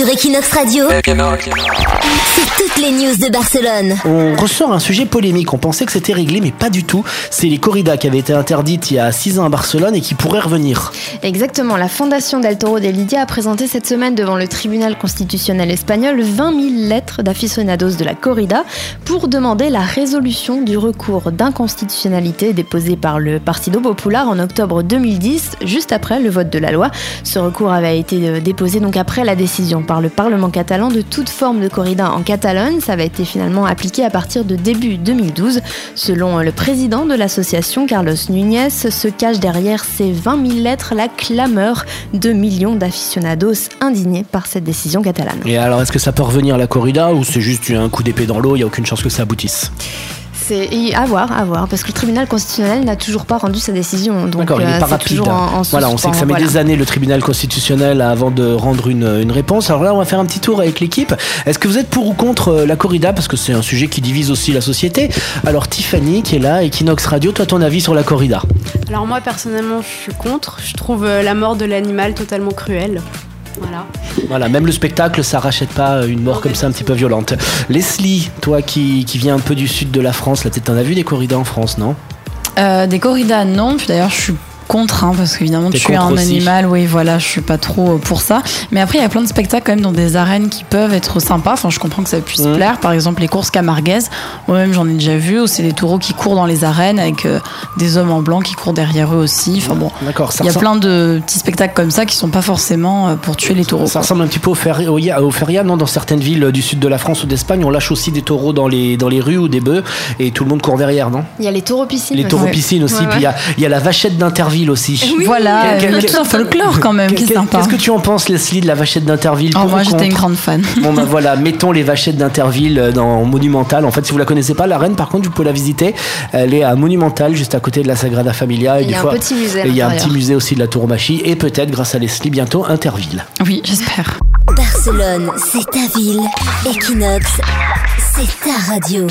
Sur Equinox Radio, c'est toutes les news de Barcelone. On ressort un sujet polémique. On pensait que c'était réglé, mais pas du tout. C'est les corridas qui avaient été interdites il y a 6 ans à Barcelone et qui pourraient revenir. Exactement, la Fondation del Toro de Lidia a présenté cette semaine devant le tribunal constitutionnel espagnol 20 000 lettres d'aficionados de la corrida pour demander la résolution du recours d'inconstitutionnalité déposé par le Partido Popular en octobre 2010, juste après le vote de la loi. Ce recours avait été euh, déposé donc après la décision par le Parlement catalan de toute forme de corrida en Catalogne. Ça avait été finalement appliqué à partir de début 2012. Selon le président de l'association, Carlos Núñez, se cache derrière ces 20 000 lettres la clameur de millions d'aficionados indignés par cette décision catalane. Et alors, est-ce que ça peut revenir à la corrida ou c'est juste un coup d'épée dans l'eau Il n'y a aucune chance que ça aboutisse? C'est à voir, à voir, parce que le tribunal constitutionnel n'a toujours pas rendu sa décision. D'accord, il n'est euh, pas rapide. en, en voilà, on sait que ça met des années le tribunal constitutionnel avant de rendre une, une réponse. Alors là, on va faire un petit tour avec l'équipe. Est-ce que vous êtes pour ou contre euh, la corrida? Parce que c'est un sujet qui divise aussi la société. Alors Tiffany, qui est là, Equinox Radio, toi, ton avis sur la corrida? Alors moi personnellement je suis contre, je trouve euh, la mort de l'animal totalement cruelle. Voilà. Voilà, même le spectacle, ça rachète pas une mort comme ça un petit peu violente. Leslie, toi qui, qui viens un peu du sud de la France, là, t'en as vu des corridas en France, non? Euh, des corridas, non. Puis d'ailleurs, je suis contre, hein, parce qu'évidemment, tuer un aussi. animal, oui, voilà, je suis pas trop euh, pour ça. Mais après, il y a plein de spectacles quand même dans des arènes qui peuvent être sympas. Enfin, je comprends que ça puisse plaire. Par exemple, les courses camarguaises. Moi-même, j'en ai déjà vu. où C'est des taureaux qui courent dans les arènes avec euh, des hommes en blanc qui courent derrière eux aussi. Enfin bon, D'accord, il y a ressemble- plein de petits spectacles comme ça qui sont pas forcément euh, pour tuer les taureaux. Ça quoi. ressemble un petit peu au, fer- feria, non Dans certaines villes du sud de la France ou d'Espagne, on lâche aussi des taureaux dans les, dans les rues ou des bœufs et tout le monde court derrière, non? Il y a les taureaux piscines. Les aussi. taureaux piscines aussi, Ouais, puis il y a- il y, a la vachette d'Interville aussi. Voilà, Quel- quel- tout un folklore quand même qui est Qu'est- sympa. Qu'est-ce que tu en penses, Leslie, de la vachette d'Interville Oh, pour moi, j'étais une grande fan. Bon bah voilà, mettons les vachettes d'Interville euh, dans Monumental. En fait, si vous la connaissez pas, la reine, par contre, vous pouvez la visiter. Elle est à Monumental, juste à côté de la Sagrada Familia. Et Il y a un petit musée il y a un petit musée aussi de la Tauromachie. Et peut-être, grâce à Leslie, bientôt Interville. Oui, j'espère. Barcelone, c'est ta ville. Equinox, c'est ta radio.